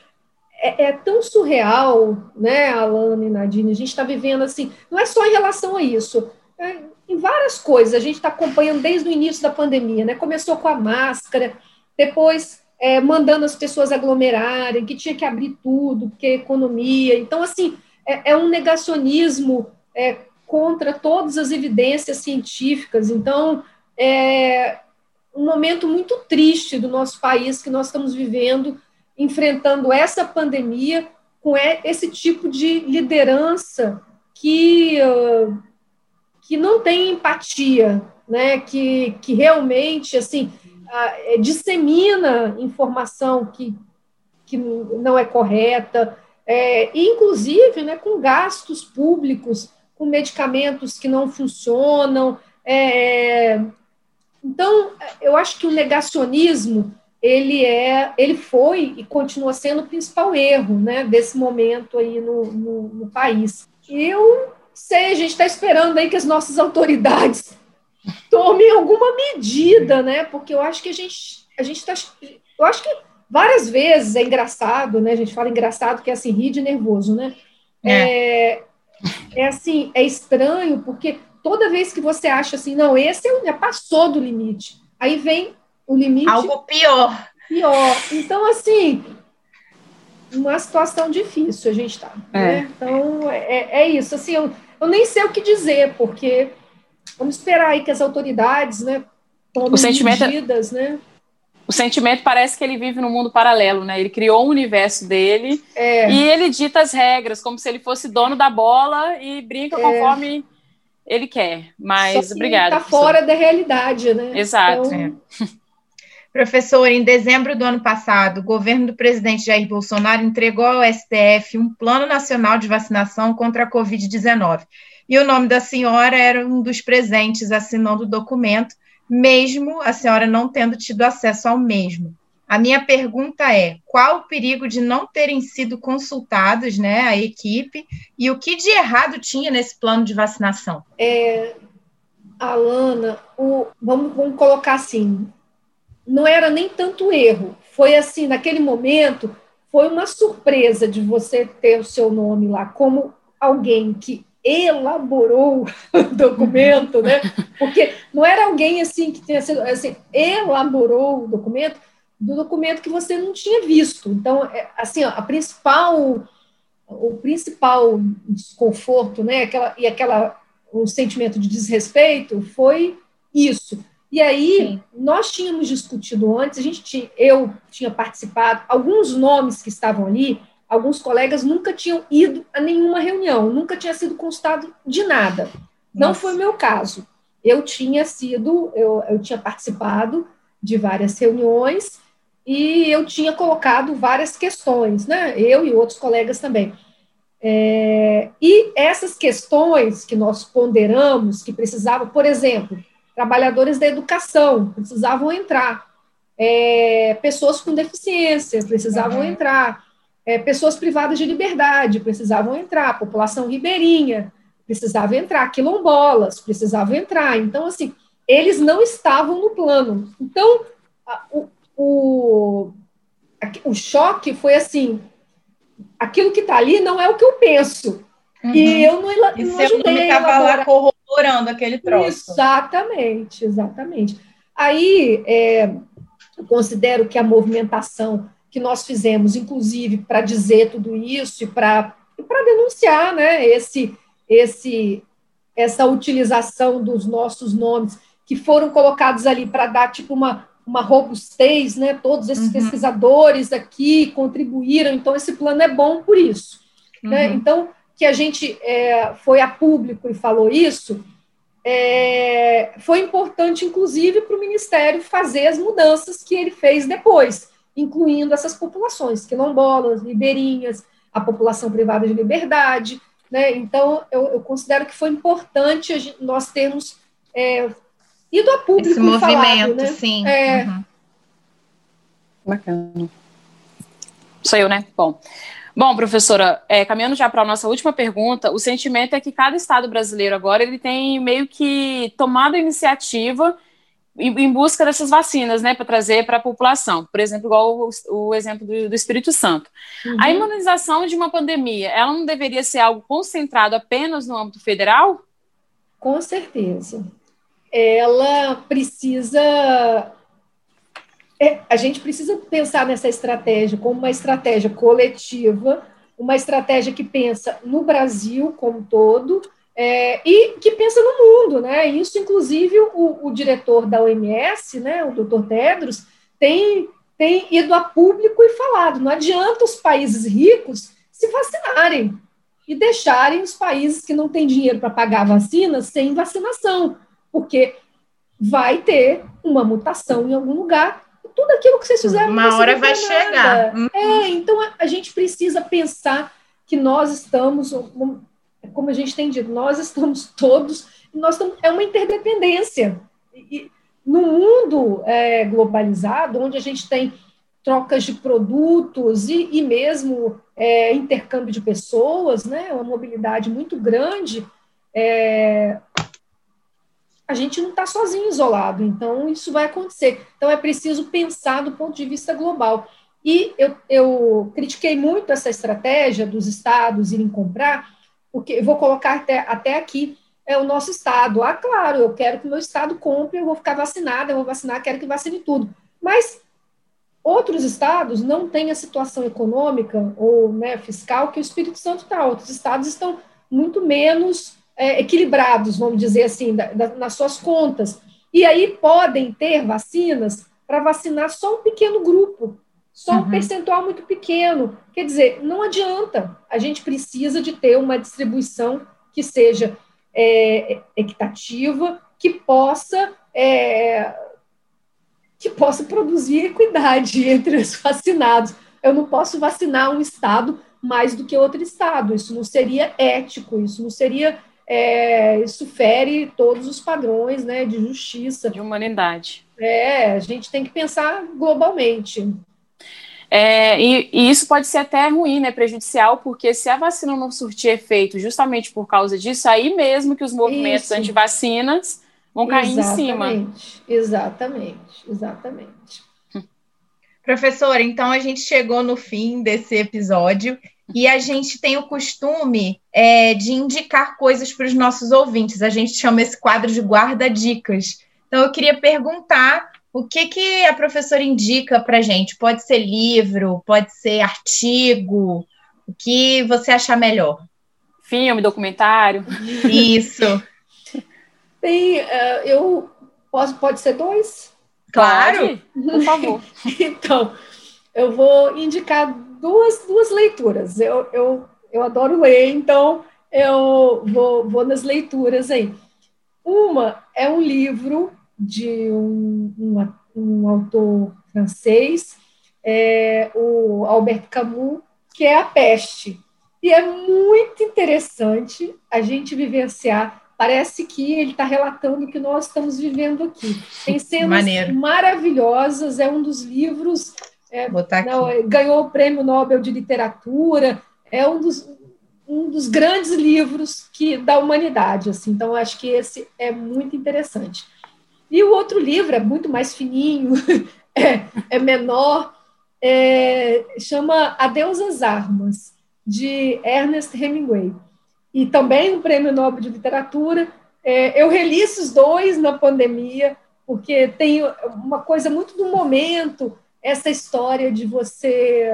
é, é, tão surreal, né, Alana e Nadine? A gente está vivendo assim, não é só em relação a isso. É, em várias coisas, a gente está acompanhando desde o início da pandemia, né? Começou com a máscara, depois é, mandando as pessoas aglomerarem, que tinha que abrir tudo, porque é economia. Então, assim, é, é um negacionismo é, contra todas as evidências científicas. Então, é um momento muito triste do nosso país que nós estamos vivendo, enfrentando essa pandemia com esse tipo de liderança que, que não tem empatia, né? que, que realmente, assim, é, dissemina informação que, que não é correta, é, inclusive né, com gastos públicos, com medicamentos que não funcionam. É, então, eu acho que o negacionismo ele é, ele foi e continua sendo o principal erro, né, desse momento aí no, no, no país. Eu sei, a gente está esperando aí que as nossas autoridades *laughs* tome alguma medida, né? Porque eu acho que a gente a gente está eu acho que várias vezes é engraçado, né? A gente fala engraçado que é assim rir de nervoso, né? É. é, é assim é estranho porque toda vez que você acha assim, não, esse é, já passou do limite, aí vem o limite algo pior, pior. Então assim uma situação difícil a gente está. É. Né? Então, é, é isso. Assim, eu, eu nem sei o que dizer, porque Vamos esperar aí que as autoridades, né, tomem o sentimento, é medidas, né? O sentimento parece que ele vive num mundo paralelo, né? Ele criou um universo dele é. e ele dita as regras, como se ele fosse dono da bola e brinca é. conforme ele quer. Mas, obrigada. Está fora da realidade, né? Exato. Então... Professor, em dezembro do ano passado, o governo do presidente Jair Bolsonaro entregou ao STF um plano nacional de vacinação contra a Covid-19 e o nome da senhora era um dos presentes assinando o documento, mesmo a senhora não tendo tido acesso ao mesmo. A minha pergunta é: qual o perigo de não terem sido consultados, né, a equipe, e o que de errado tinha nesse plano de vacinação? É, Alana, o, vamos, vamos colocar assim: não era nem tanto erro, foi assim, naquele momento, foi uma surpresa de você ter o seu nome lá como alguém que elaborou *laughs* o documento, né? Porque não era alguém assim que tenha sido assim, elaborou o documento, do documento que você não tinha visto. Então, é, assim, a principal, o principal desconforto, né, aquela, e aquela um sentimento de desrespeito foi isso. E aí, Sim. nós tínhamos discutido antes, a gente tinha, eu tinha participado, alguns nomes que estavam ali, alguns colegas nunca tinham ido a nenhuma reunião, nunca tinha sido constado de nada. Não Nossa. foi o meu caso. Eu tinha sido, eu, eu tinha participado de várias reuniões e eu tinha colocado várias questões, né? Eu e outros colegas também. É, e essas questões que nós ponderamos, que precisavam, por exemplo, trabalhadores da educação precisavam entrar, é, pessoas com deficiência precisavam uhum. entrar, é, pessoas privadas de liberdade precisavam entrar, população ribeirinha precisava entrar, quilombolas precisavam entrar. Então, assim, eles não estavam no plano. Então, a, o, o, o choque foi assim: aquilo que está ali não é o que eu penso. Uhum. E eu não, e não ajudei. estava lá corroborando aquele troço. Exatamente, exatamente. Aí, é, eu considero que a movimentação que nós fizemos, inclusive para dizer tudo isso e para denunciar né, esse, esse, essa utilização dos nossos nomes que foram colocados ali para dar tipo uma, uma robustez, né? Todos esses uhum. pesquisadores aqui contribuíram, então esse plano é bom por isso. Né? Uhum. Né? Então, que a gente é, foi a público e falou isso, é, foi importante, inclusive, para o Ministério fazer as mudanças que ele fez depois, incluindo essas populações, quilombolas, ribeirinhas, a população privada de liberdade, né? Então, eu, eu considero que foi importante gente, nós termos é, ido a público Esse movimento, falado, né? sim. É... Uhum. Bacana. Sou eu, né? Bom. Bom, professora, é, caminhando já para a nossa última pergunta, o sentimento é que cada estado brasileiro agora ele tem meio que tomado a iniciativa em busca dessas vacinas, né, para trazer para a população. Por exemplo, igual o, o exemplo do, do, Espírito Santo. Uhum. A imunização de uma pandemia, ela não deveria ser algo concentrado apenas no âmbito federal? Com certeza. Ela precisa. É, a gente precisa pensar nessa estratégia como uma estratégia coletiva, uma estratégia que pensa no Brasil como um todo, é, e que pensa no mundo, né? Isso, inclusive, o, o diretor da OMS, né, o Dr. Tedros, tem, tem ido a público e falado: não adianta os países ricos se vacinarem e deixarem os países que não têm dinheiro para pagar vacina sem vacinação, porque vai ter uma mutação em algum lugar. Tudo aquilo que vocês fizeram. Uma hora vai nada. chegar. É, então a, a gente precisa pensar que nós estamos como a gente tem dito, nós estamos todos, nós estamos, é uma interdependência. E, no mundo é, globalizado, onde a gente tem trocas de produtos e, e mesmo é, intercâmbio de pessoas, né, uma mobilidade muito grande, é, a gente não está sozinho, isolado. Então, isso vai acontecer. Então, é preciso pensar do ponto de vista global. E eu, eu critiquei muito essa estratégia dos estados irem comprar, porque eu vou colocar até, até aqui é o nosso estado. Ah, claro, eu quero que o meu estado compre, eu vou ficar vacinada, eu vou vacinar, quero que vacine tudo. Mas outros estados não têm a situação econômica ou né, fiscal que o Espírito Santo está. Outros estados estão muito menos é, equilibrados, vamos dizer assim, da, da, nas suas contas. E aí podem ter vacinas para vacinar só um pequeno grupo só um uhum. percentual muito pequeno. Quer dizer, não adianta. A gente precisa de ter uma distribuição que seja é, equitativa, que possa é, que possa produzir equidade *laughs* entre os vacinados. Eu não posso vacinar um estado mais do que outro estado. Isso não seria ético. Isso não seria é, isso fere todos os padrões né, de justiça. De humanidade. É, a gente tem que pensar globalmente. É, e, e, isso pode ser até ruim, né, prejudicial, porque se a vacina não surtir efeito justamente por causa disso, aí mesmo que os movimentos anti-vacinas vão cair exatamente, em cima. Exatamente, exatamente. Professora, então a gente chegou no fim desse episódio e a gente tem o costume é, de indicar coisas para os nossos ouvintes. A gente chama esse quadro de guarda-dicas. Então eu queria perguntar O que, que a professora indica para gente? Pode ser livro, pode ser artigo, o que você achar melhor? Filme, documentário. Isso. *laughs* Tem, uh, eu posso, pode ser dois? Claro, por favor. *laughs* então, eu vou indicar duas, duas leituras. Eu, eu, eu adoro ler, então eu vou, vou nas leituras aí. Uma é um livro de um, um, um autor francês, é, o Albert Camus, que é A Peste. E é muito interessante a gente vivenciar. Parece que ele está relatando o que nós estamos vivendo aqui. Tem cenas Maneiro. maravilhosas, é um dos livros. É, não, ganhou o Prêmio Nobel de Literatura, é um dos, um dos grandes livros que da humanidade. Assim. Então, acho que esse é muito interessante. E o outro livro é muito mais fininho, *laughs* é, é menor, é, chama Adeus às Armas de Ernest Hemingway. E também um prêmio Nobel de Literatura. É, eu reli esses dois na pandemia, porque tem uma coisa muito do momento, essa história de você.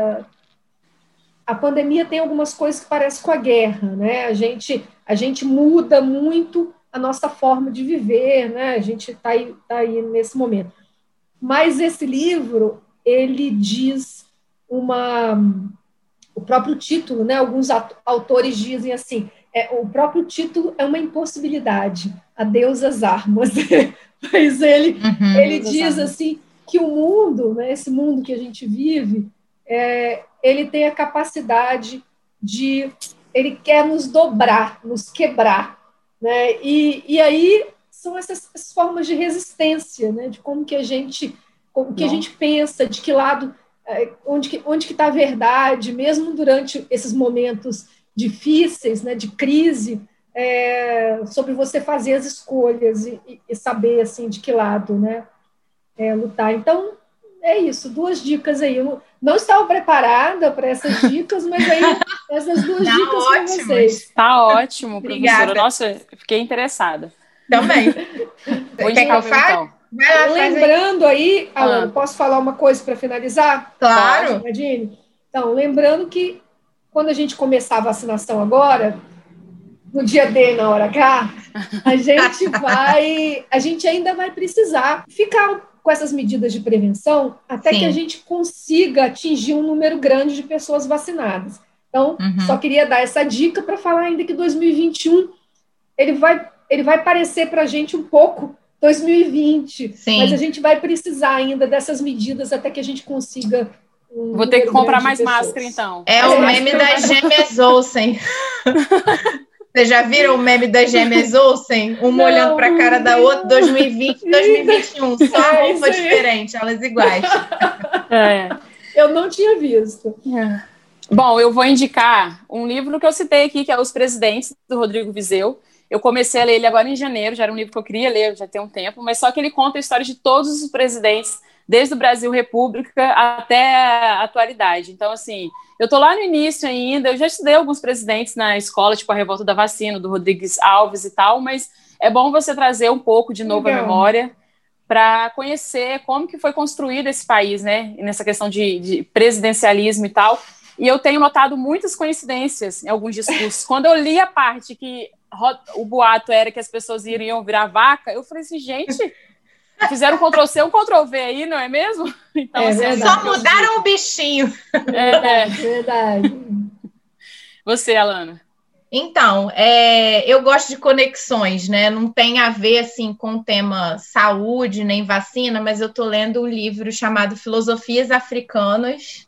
A pandemia tem algumas coisas que parecem com a guerra, né? A gente, a gente muda muito a nossa forma de viver, né? A gente está aí, tá aí nesse momento. Mas esse livro, ele diz uma o próprio título, né? Alguns autores dizem assim, é, o próprio título é uma impossibilidade, adeus às armas. *laughs* Mas ele, uhum, ele diz assim que o mundo, né, esse mundo que a gente vive, é, ele tem a capacidade de, ele quer nos dobrar, nos quebrar, né? E, e aí são essas, essas formas de resistência, né? De como que a gente, como que a gente pensa, de que lado é, onde que onde está a verdade, mesmo durante esses momentos difíceis, né, de crise, é, sobre você fazer as escolhas e, e, saber assim de que lado, né, é, lutar. Então é isso, duas dicas aí. Eu não estava preparada para essas *laughs* dicas, mas aí essas duas tá dicas para vocês. Tá ótimo, professora. Obrigada. Nossa, fiquei interessada. Também. *laughs* Vou indicar então. Lembrando aí, ah. Alan, posso falar uma coisa para finalizar? Claro. Nadine? Então, lembrando que quando a gente começar a vacinação agora, no dia D na hora H, a *laughs* gente vai, a gente ainda vai precisar ficar com essas medidas de prevenção até Sim. que a gente consiga atingir um número grande de pessoas vacinadas. Então, uhum. só queria dar essa dica para falar ainda que 2021 ele vai, ele vai parecer para a gente um pouco 2020. Sim. Mas a gente vai precisar ainda dessas medidas até que a gente consiga. Vou ter que comprar mais máscara, então. É o meme das gêmeas Olsen. *laughs* Vocês já viram o meme das gêmeas Olsen? Uma não, olhando para a cara da outra, 2020 e 2021. Só é, roupa diferente, elas iguais. É. Eu não tinha visto. É. Bom, eu vou indicar um livro que eu citei aqui, que é Os Presidentes, do Rodrigo Vizeu. Eu comecei a ler ele agora em janeiro, já era um livro que eu queria ler, já tem um tempo, mas só que ele conta a história de todos os presidentes, desde o Brasil República até a atualidade. Então, assim, eu estou lá no início ainda, eu já estudei alguns presidentes na escola, tipo a Revolta da Vacina, do Rodrigues Alves e tal, mas é bom você trazer um pouco de novo a memória para conhecer como que foi construído esse país, né, nessa questão de, de presidencialismo e tal. E eu tenho notado muitas coincidências em alguns discursos. Quando eu li a parte que o boato era que as pessoas iriam virar vaca, eu falei assim, gente, fizeram Ctrl C um Ctrl V aí, não é mesmo? *laughs* Então, é assim, só mudaram o bichinho. É, é. verdade. Você, Alana. Então, é, eu gosto de conexões, né? Não tem a ver assim com o tema saúde nem vacina, mas eu estou lendo um livro chamado Filosofias Africanas,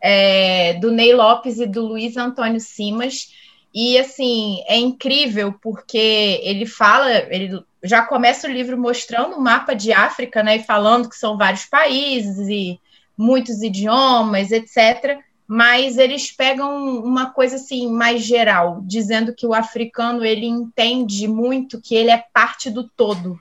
é, do Ney Lopes e do Luiz Antônio Simas e assim, é incrível porque ele fala, ele já começa o livro mostrando o mapa de África, né, e falando que são vários países e muitos idiomas, etc. Mas eles pegam uma coisa assim mais geral, dizendo que o africano ele entende muito que ele é parte do todo.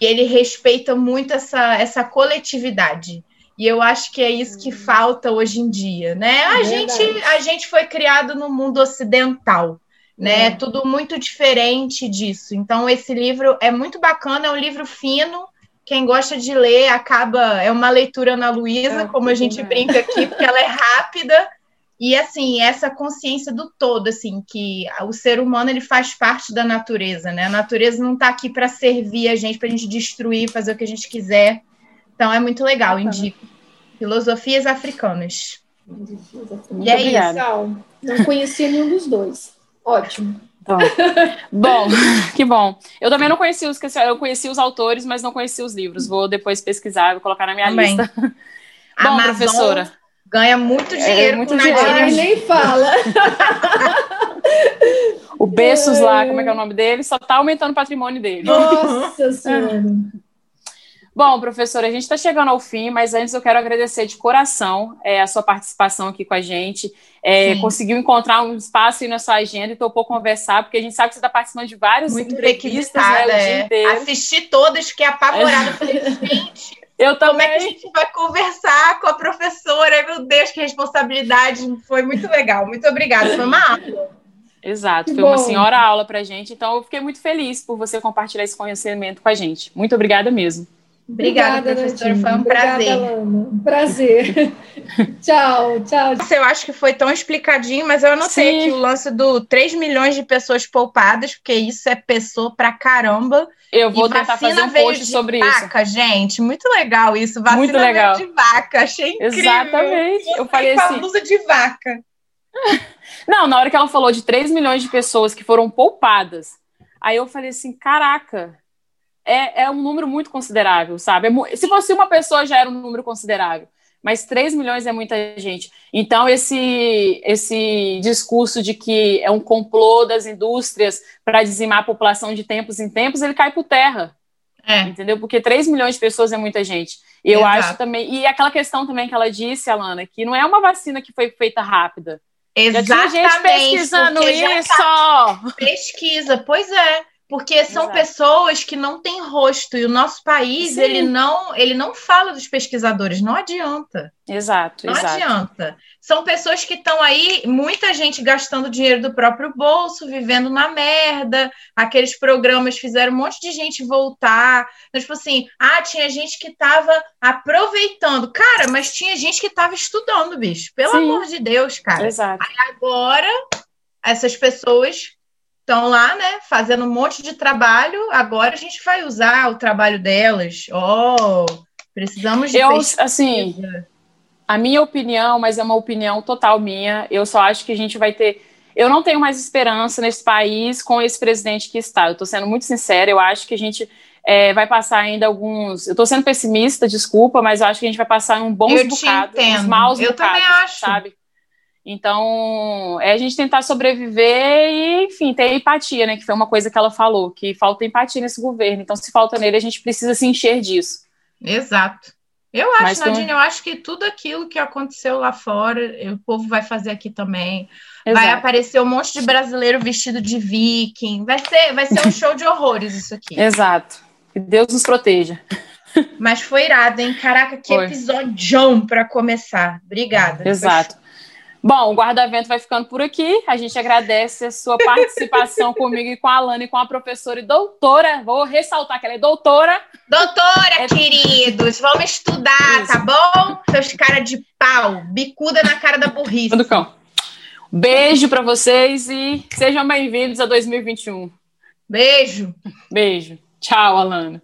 E ele respeita muito essa, essa coletividade. E eu acho que é isso que uhum. falta hoje em dia, né? A, é gente, a gente foi criado no mundo ocidental, né? É. Tudo muito diferente disso. Então, esse livro é muito bacana, é um livro fino, quem gosta de ler acaba. É uma leitura na Luísa, é, como a gente brinca aqui, porque ela é *laughs* rápida. E assim, essa consciência do todo, assim, que o ser humano ele faz parte da natureza, né? A natureza não está aqui para servir a gente, para a gente destruir, fazer o que a gente quiser. Então é muito legal, indico. Filosofias africanas. Muito e é obrigada. isso. Não conhecia nenhum dos dois. Ótimo. Bom, bom, *laughs* que bom. Eu também não conheci os eu conheci os autores, mas não conheci os livros. Vou depois pesquisar, vou colocar na minha também. lista. *laughs* Bom, Amazon professora. Ganha muito é, dinheiro é, muito dinheiro. Ai, nem fala. *laughs* o Bessos lá, como é que é o nome dele? Só tá aumentando o patrimônio dele. Nossa Senhora. Bom, professora, a gente está chegando ao fim, mas antes eu quero agradecer de coração é, a sua participação aqui com a gente. É, conseguiu encontrar um espaço aí na sua agenda e topou conversar, porque a gente sabe que você está participando de várias Muito entrevistas né, o dia é. inteiro. Assisti todas, fiquei apavorada. Falei, *laughs* gente, eu também. Como é que a gente vai conversar com a professora? Meu Deus, que responsabilidade. Foi muito legal. Muito obrigada. Foi uma aula. Exato, que foi bom. uma senhora aula para gente. Então, eu fiquei muito feliz por você compartilhar esse conhecimento com a gente. Muito obrigada mesmo. Obrigada, Obrigada professora. Foi um Obrigada, prazer. Um prazer. *laughs* tchau, tchau. Eu acho que foi tão explicadinho, mas eu anotei Sim. aqui o lance do 3 milhões de pessoas poupadas, porque isso é pessoa pra caramba. Eu vou e tentar fazer um post sobre vaca, isso. gente. Muito legal isso. Vacina Muito legal. de vaca. Achei incrível. Exatamente. Eu falei assim. uso de vaca. *laughs* Não, na hora que ela falou de 3 milhões de pessoas que foram poupadas, aí eu falei assim: caraca, é, é um número muito considerável, sabe? É, se fosse uma pessoa já era um número considerável, mas 3 milhões é muita gente. Então, esse, esse discurso de que é um complô das indústrias para dizimar a população de tempos em tempos, ele cai por terra. É. Entendeu? Porque 3 milhões de pessoas é muita gente. E eu Exato. acho também. E aquela questão também que ela disse, Alana, que não é uma vacina que foi feita rápida. Exatamente. Já tinha gente pesquisando isso. Tá pesquisa, pois é porque são Exato. pessoas que não têm rosto e o nosso país Sim. ele não ele não fala dos pesquisadores, não adianta. Exato, não exato. adianta. São pessoas que estão aí, muita gente gastando dinheiro do próprio bolso, vivendo na merda. Aqueles programas fizeram um monte de gente voltar. Então, tipo assim, ah, tinha gente que estava aproveitando. Cara, mas tinha gente que estava estudando, bicho. Pelo Sim. amor de Deus, cara. Exato. Aí agora essas pessoas estão lá, né, fazendo um monte de trabalho. Agora a gente vai usar o trabalho delas. Oh, precisamos de Eu, assim, a minha opinião, mas é uma opinião total minha. Eu só acho que a gente vai ter. Eu não tenho mais esperança nesse país com esse presidente que está. Eu estou sendo muito sincera. Eu acho que a gente é, vai passar ainda alguns. Eu estou sendo pessimista, desculpa, mas eu acho que a gente vai passar um bons bocados, uns maus eu bocados, também acho. sabe? Então, é a gente tentar sobreviver e, enfim, ter empatia, né? Que foi uma coisa que ela falou, que falta empatia nesse governo. Então, se falta nele, a gente precisa se encher disso. Exato. Eu acho, Mas, Nadine, eu acho que tudo aquilo que aconteceu lá fora, o povo vai fazer aqui também. Exato. Vai aparecer um monte de brasileiro vestido de viking. Vai ser, vai ser um show de horrores isso aqui. *laughs* Exato. Que Deus nos proteja. *laughs* Mas foi irado, hein? Caraca, que episódio para começar. Obrigada. Exato. Bom, o guarda-vento vai ficando por aqui. A gente agradece a sua participação comigo e com a Alana e com a professora e doutora. Vou ressaltar que ela é doutora. Doutora, é... queridos, vamos estudar, Isso. tá bom? Seus cara de pau, bicuda na cara da burrice. Do cão. Beijo para vocês e sejam bem-vindos a 2021. Beijo. Beijo. Tchau, Alana.